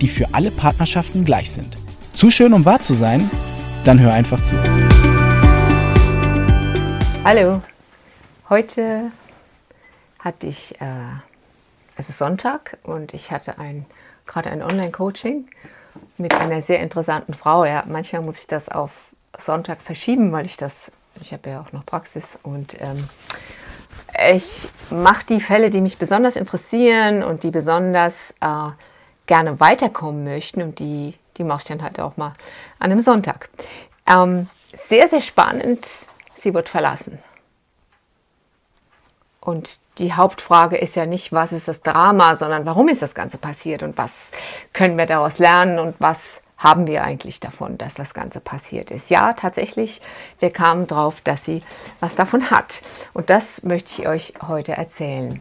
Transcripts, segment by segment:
die für alle Partnerschaften gleich sind. Zu schön, um wahr zu sein? Dann hör einfach zu. Hallo, heute hatte ich, äh, es ist Sonntag und ich hatte ein, gerade ein Online-Coaching mit einer sehr interessanten Frau. Ja, manchmal muss ich das auf Sonntag verschieben, weil ich das, ich habe ja auch noch Praxis und ähm, ich mache die Fälle, die mich besonders interessieren und die besonders äh, gerne weiterkommen möchten und die, die mache ich dann halt auch mal an einem Sonntag. Ähm, sehr, sehr spannend. Sie wird verlassen. Und die Hauptfrage ist ja nicht, was ist das Drama, sondern warum ist das Ganze passiert und was können wir daraus lernen und was haben wir eigentlich davon, dass das Ganze passiert ist. Ja, tatsächlich, wir kamen drauf, dass sie was davon hat. Und das möchte ich euch heute erzählen.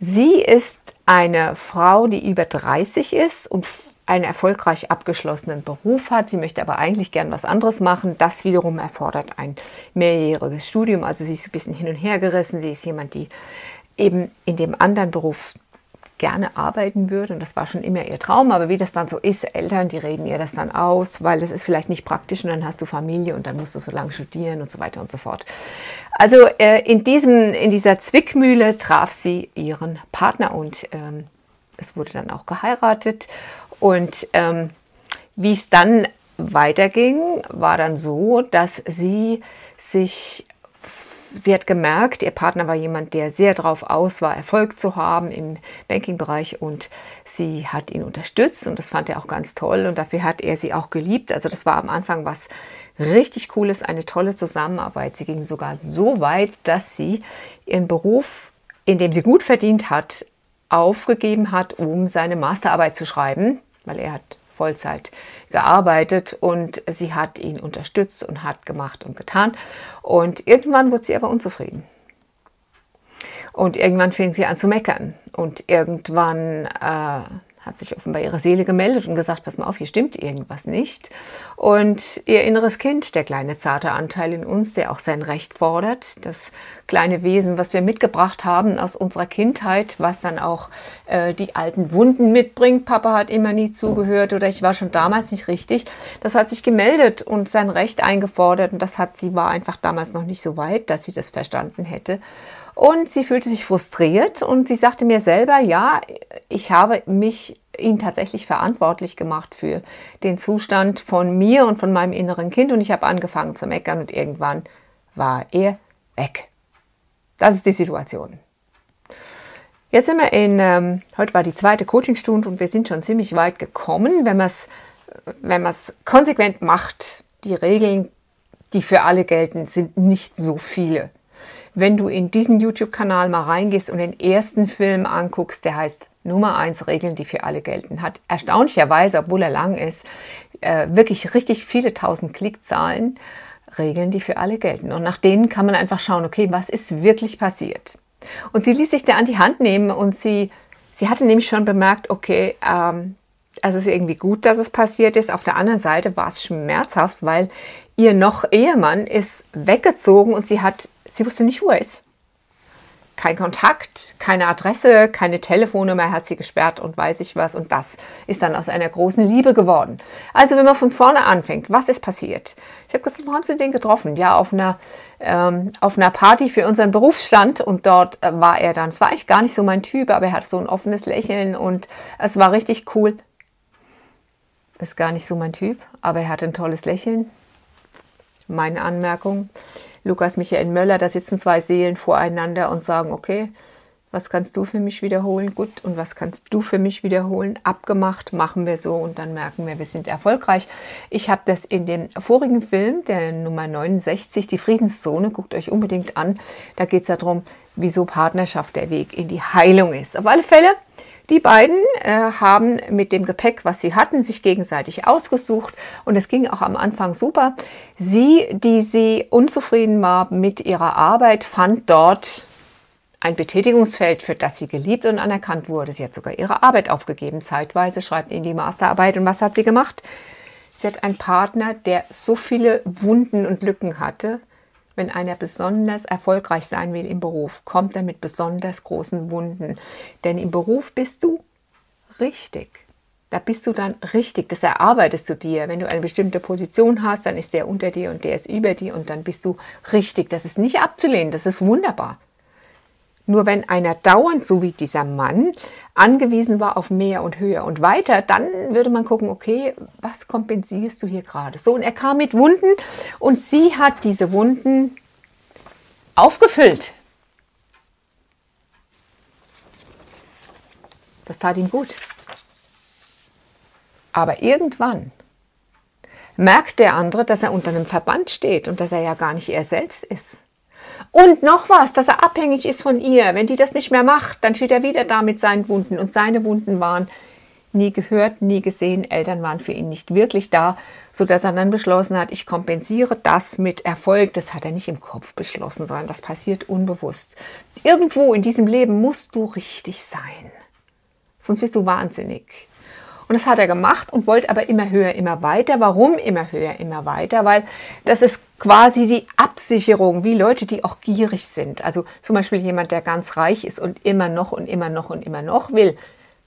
Sie ist eine Frau, die über 30 ist und einen erfolgreich abgeschlossenen Beruf hat. Sie möchte aber eigentlich gern was anderes machen. Das wiederum erfordert ein mehrjähriges Studium. Also sie ist ein bisschen hin und her gerissen. Sie ist jemand, die eben in dem anderen Beruf gerne arbeiten würde. Und das war schon immer ihr Traum. Aber wie das dann so ist, Eltern, die reden ihr das dann aus, weil das ist vielleicht nicht praktisch und dann hast du Familie und dann musst du so lange studieren und so weiter und so fort. Also äh, in, diesem, in dieser Zwickmühle traf sie ihren Partner und ähm, es wurde dann auch geheiratet. Und ähm, wie es dann weiterging, war dann so, dass sie sich sie hat gemerkt, ihr Partner war jemand, der sehr darauf aus war, Erfolg zu haben im Banking-Bereich und sie hat ihn unterstützt und das fand er auch ganz toll und dafür hat er sie auch geliebt. Also das war am Anfang was richtig Cooles, eine tolle Zusammenarbeit. Sie ging sogar so weit, dass sie ihren Beruf, in dem sie gut verdient hat, aufgegeben hat, um seine Masterarbeit zu schreiben, weil er hat Vollzeit gearbeitet und sie hat ihn unterstützt und hat gemacht und getan. Und irgendwann wurde sie aber unzufrieden. Und irgendwann fing sie an zu meckern. Und irgendwann äh, hat sich offenbar ihre Seele gemeldet und gesagt, pass mal auf, hier stimmt irgendwas nicht. Und ihr inneres Kind, der kleine zarte Anteil in uns, der auch sein Recht fordert, das kleine Wesen, was wir mitgebracht haben aus unserer Kindheit, was dann auch äh, die alten Wunden mitbringt. Papa hat immer nie zugehört oder ich war schon damals nicht richtig. Das hat sich gemeldet und sein Recht eingefordert und das hat sie war einfach damals noch nicht so weit, dass sie das verstanden hätte. Und sie fühlte sich frustriert und sie sagte mir selber, ja, ich habe mich ihn tatsächlich verantwortlich gemacht für den Zustand von mir und von meinem inneren Kind und ich habe angefangen zu meckern und irgendwann war er weg. Das ist die Situation. Jetzt sind wir in, ähm, heute war die zweite Coachingstunde und wir sind schon ziemlich weit gekommen, wenn man es wenn konsequent macht. Die Regeln, die für alle gelten, sind nicht so viele wenn du in diesen YouTube-Kanal mal reingehst und den ersten Film anguckst, der heißt Nummer 1 Regeln, die für alle gelten, hat erstaunlicherweise, obwohl er lang ist, äh, wirklich richtig viele tausend Klickzahlen. Regeln, die für alle gelten. Und nach denen kann man einfach schauen, okay, was ist wirklich passiert? Und sie ließ sich da an die Hand nehmen und sie, sie hatte nämlich schon bemerkt, okay, ähm, es ist irgendwie gut, dass es passiert ist. Auf der anderen Seite war es schmerzhaft, weil ihr noch Ehemann ist weggezogen und sie hat Sie wusste nicht, wo er ist. Kein Kontakt, keine Adresse, keine Telefonnummer hat sie gesperrt und weiß ich was. Und das ist dann aus einer großen Liebe geworden. Also wenn man von vorne anfängt, was ist passiert? Ich habe gesagt, wo haben Sie den getroffen? Ja, auf einer, ähm, auf einer Party für unseren Berufsstand und dort äh, war er dann. Es war eigentlich gar nicht so mein Typ, aber er hat so ein offenes Lächeln und es war richtig cool. Ist gar nicht so mein Typ, aber er hat ein tolles Lächeln. Meine Anmerkung. Lukas Michael Möller, da sitzen zwei Seelen voreinander und sagen, okay, was kannst du für mich wiederholen? Gut, und was kannst du für mich wiederholen? Abgemacht, machen wir so und dann merken wir, wir sind erfolgreich. Ich habe das in dem vorigen Film, der Nummer 69, die Friedenszone, guckt euch unbedingt an. Da geht es darum, wieso Partnerschaft der Weg in die Heilung ist. Auf alle Fälle, Die beiden äh, haben mit dem Gepäck, was sie hatten, sich gegenseitig ausgesucht und es ging auch am Anfang super. Sie, die sie unzufrieden war mit ihrer Arbeit, fand dort ein Betätigungsfeld, für das sie geliebt und anerkannt wurde. Sie hat sogar ihre Arbeit aufgegeben, zeitweise schreibt in die Masterarbeit. Und was hat sie gemacht? Sie hat einen Partner, der so viele Wunden und Lücken hatte. Wenn einer besonders erfolgreich sein will im Beruf, kommt er mit besonders großen Wunden. Denn im Beruf bist du richtig. Da bist du dann richtig, das erarbeitest du dir. Wenn du eine bestimmte Position hast, dann ist der unter dir und der ist über dir und dann bist du richtig. Das ist nicht abzulehnen, das ist wunderbar. Nur wenn einer dauernd, so wie dieser Mann, angewiesen war auf mehr und höher und weiter, dann würde man gucken, okay, was kompensierst du hier gerade? So, und er kam mit Wunden und sie hat diese Wunden aufgefüllt. Das tat ihm gut. Aber irgendwann merkt der andere, dass er unter einem Verband steht und dass er ja gar nicht er selbst ist. Und noch was, dass er abhängig ist von ihr. Wenn die das nicht mehr macht, dann steht er wieder da mit seinen Wunden. Und seine Wunden waren nie gehört, nie gesehen. Eltern waren für ihn nicht wirklich da, sodass er dann beschlossen hat, ich kompensiere das mit Erfolg. Das hat er nicht im Kopf beschlossen, sondern das passiert unbewusst. Irgendwo in diesem Leben musst du richtig sein. Sonst wirst du wahnsinnig. Und das hat er gemacht und wollte aber immer höher, immer weiter. Warum immer höher, immer weiter? Weil das ist quasi die Absicherung, wie Leute, die auch gierig sind. Also zum Beispiel jemand, der ganz reich ist und immer noch und immer noch und immer noch will.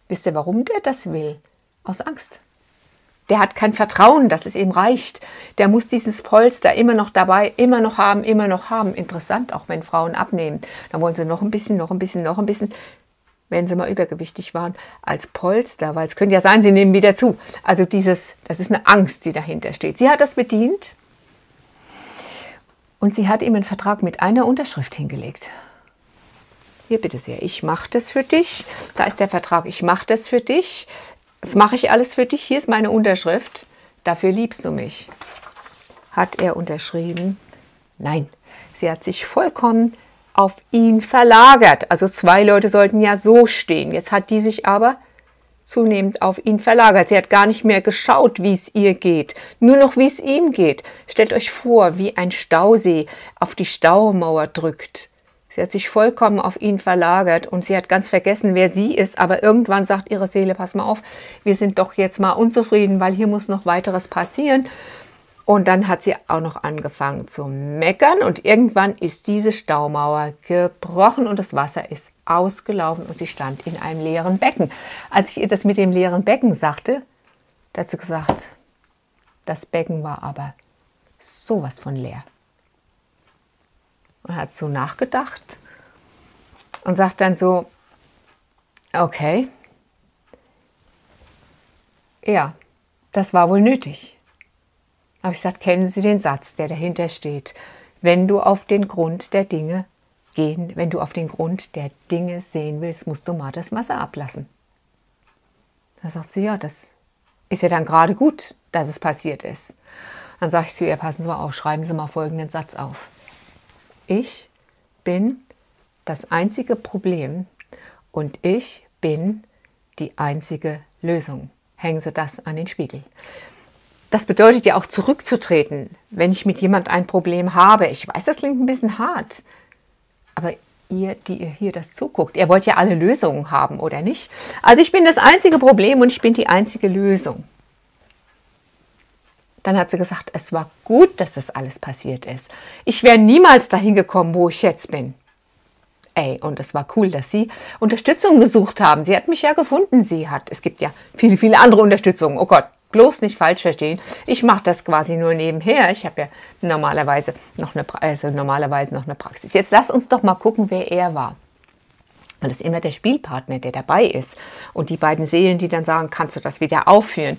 Wisst ihr, warum der das will? Aus Angst. Der hat kein Vertrauen, dass es ihm reicht. Der muss dieses Polster immer noch dabei, immer noch haben, immer noch haben. Interessant, auch wenn Frauen abnehmen. Dann wollen sie noch ein bisschen, noch ein bisschen, noch ein bisschen wenn sie mal übergewichtig waren, als Polster, weil es könnte ja sein, sie nehmen wieder zu. Also dieses, das ist eine Angst, die dahinter steht. Sie hat das bedient und sie hat ihm einen Vertrag mit einer Unterschrift hingelegt. Hier bitte sehr, ich mache das für dich. Da ist der Vertrag, ich mache das für dich. Das mache ich alles für dich. Hier ist meine Unterschrift. Dafür liebst du mich. Hat er unterschrieben? Nein, sie hat sich vollkommen auf ihn verlagert. Also zwei Leute sollten ja so stehen. Jetzt hat die sich aber zunehmend auf ihn verlagert. Sie hat gar nicht mehr geschaut, wie es ihr geht, nur noch wie es ihm geht. Stellt euch vor, wie ein Stausee auf die Staumauer drückt. Sie hat sich vollkommen auf ihn verlagert und sie hat ganz vergessen, wer sie ist. Aber irgendwann sagt ihre Seele, pass mal auf, wir sind doch jetzt mal unzufrieden, weil hier muss noch weiteres passieren. Und dann hat sie auch noch angefangen zu meckern und irgendwann ist diese Staumauer gebrochen und das Wasser ist ausgelaufen und sie stand in einem leeren Becken. Als ich ihr das mit dem leeren Becken sagte, hat sie gesagt, das Becken war aber sowas von leer. Und hat so nachgedacht und sagt dann so, okay, ja, das war wohl nötig. Aber ich gesagt, kennen Sie den Satz, der dahinter steht. Wenn du auf den Grund der Dinge gehen, wenn du auf den Grund der Dinge sehen willst, musst du mal das Wasser ablassen. Da sagt sie, ja, das ist ja dann gerade gut, dass es passiert ist. Dann sage ich zu ihr, passen Sie mal auf, schreiben Sie mal folgenden Satz auf. Ich bin das einzige Problem und ich bin die einzige Lösung. Hängen Sie das an den Spiegel. Das bedeutet ja auch zurückzutreten, wenn ich mit jemand ein Problem habe. Ich weiß, das klingt ein bisschen hart, aber ihr, die ihr hier das zuguckt, ihr wollt ja alle Lösungen haben, oder nicht? Also ich bin das einzige Problem und ich bin die einzige Lösung. Dann hat sie gesagt, es war gut, dass das alles passiert ist. Ich wäre niemals dahin gekommen, wo ich jetzt bin. Ey, und es war cool, dass Sie Unterstützung gesucht haben. Sie hat mich ja gefunden. Sie hat, es gibt ja viele, viele andere Unterstützungen. Oh Gott, bloß nicht falsch verstehen. Ich mache das quasi nur nebenher. Ich habe ja normalerweise noch eine, also normalerweise noch eine Praxis. Jetzt lass uns doch mal gucken, wer er war. Das ist immer der Spielpartner, der dabei ist. Und die beiden Seelen, die dann sagen, kannst du das wieder aufführen.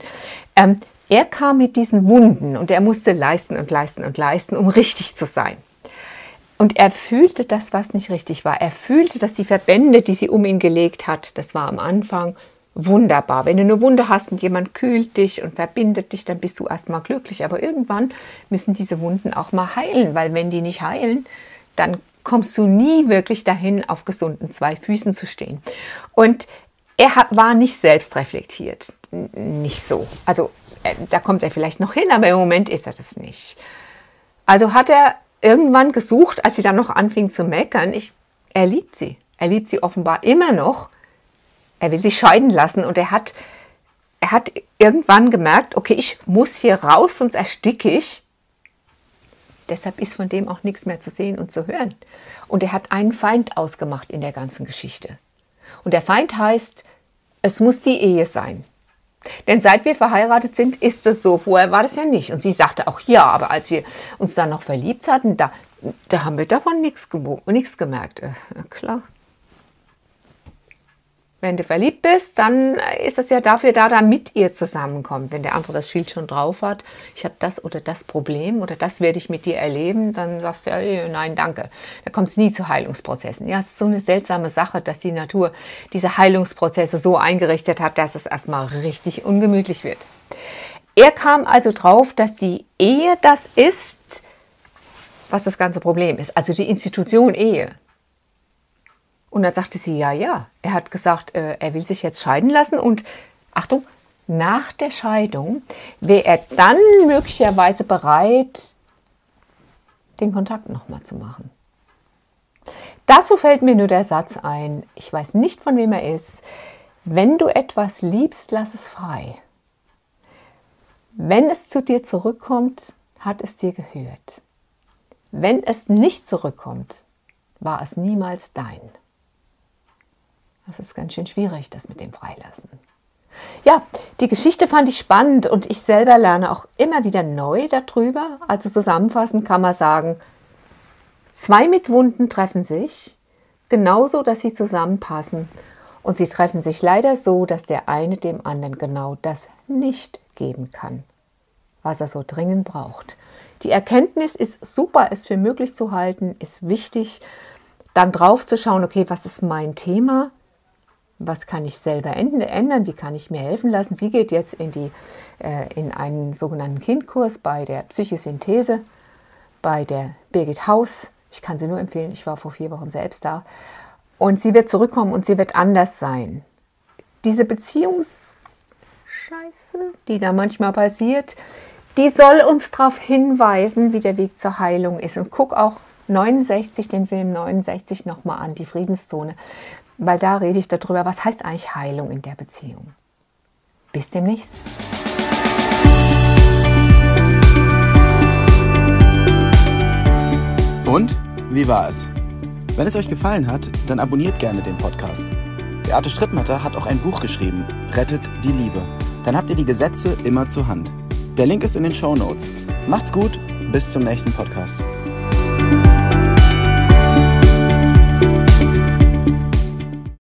Ähm, er kam mit diesen Wunden und er musste leisten und leisten und leisten, um richtig zu sein. Und er fühlte das, was nicht richtig war. Er fühlte, dass die Verbände, die sie um ihn gelegt hat, das war am Anfang wunderbar. Wenn du eine Wunde hast und jemand kühlt dich und verbindet dich, dann bist du erstmal glücklich. Aber irgendwann müssen diese Wunden auch mal heilen, weil wenn die nicht heilen, dann kommst du nie wirklich dahin, auf gesunden zwei Füßen zu stehen. Und er war nicht selbst reflektiert. Nicht so. Also äh, da kommt er vielleicht noch hin, aber im Moment ist er das nicht. Also hat er irgendwann gesucht, als sie dann noch anfing zu meckern, ich, er liebt sie. Er liebt sie offenbar immer noch. Er will sich scheiden lassen und er hat, er hat irgendwann gemerkt, okay, ich muss hier raus, sonst ersticke ich. Deshalb ist von dem auch nichts mehr zu sehen und zu hören. Und er hat einen Feind ausgemacht in der ganzen Geschichte. Und der Feind heißt, es muss die Ehe sein. Denn seit wir verheiratet sind, ist es so. Vorher war das ja nicht. Und sie sagte auch ja, aber als wir uns dann noch verliebt hatten, da, da haben wir davon nichts gemerkt. Äh, klar wenn du verliebt bist, dann ist es ja dafür da, damit ihr zusammenkommt. Wenn der andere das Schild schon drauf hat, ich habe das oder das Problem oder das werde ich mit dir erleben, dann sagst du ja, nein, danke. Da kommt es nie zu Heilungsprozessen. Ja, es ist so eine seltsame Sache, dass die Natur diese Heilungsprozesse so eingerichtet hat, dass es erstmal richtig ungemütlich wird. Er kam also drauf, dass die Ehe das ist, was das ganze Problem ist. Also die Institution Ehe. Und dann sagte sie, ja, ja. Er hat gesagt, äh, er will sich jetzt scheiden lassen und Achtung, nach der Scheidung wäre er dann möglicherweise bereit, den Kontakt nochmal zu machen. Dazu fällt mir nur der Satz ein, ich weiß nicht, von wem er ist, wenn du etwas liebst, lass es frei. Wenn es zu dir zurückkommt, hat es dir gehört. Wenn es nicht zurückkommt, war es niemals dein. Das ist ganz schön schwierig, das mit dem Freilassen. Ja, die Geschichte fand ich spannend und ich selber lerne auch immer wieder neu darüber. Also zusammenfassend kann man sagen, zwei mit Wunden treffen sich, genauso, dass sie zusammenpassen. Und sie treffen sich leider so, dass der eine dem anderen genau das nicht geben kann, was er so dringend braucht. Die Erkenntnis ist super, es für möglich zu halten, ist wichtig, dann drauf zu schauen, okay, was ist mein Thema? Was kann ich selber ändern, wie kann ich mir helfen lassen. Sie geht jetzt in, die, äh, in einen sogenannten Kindkurs bei der Psychosynthese, bei der Birgit Haus. Ich kann sie nur empfehlen, ich war vor vier Wochen selbst da. Und sie wird zurückkommen und sie wird anders sein. Diese Beziehungsscheiße, die da manchmal passiert, die soll uns darauf hinweisen, wie der Weg zur Heilung ist. Und guck auch 69, den Film 69 nochmal an, die Friedenszone weil da rede ich darüber, was heißt eigentlich Heilung in der Beziehung. Bis demnächst. Und wie war es? Wenn es euch gefallen hat, dann abonniert gerne den Podcast. Beate Strittmatter hat auch ein Buch geschrieben, Rettet die Liebe. Dann habt ihr die Gesetze immer zur Hand. Der Link ist in den Show Notes. Macht's gut, bis zum nächsten Podcast.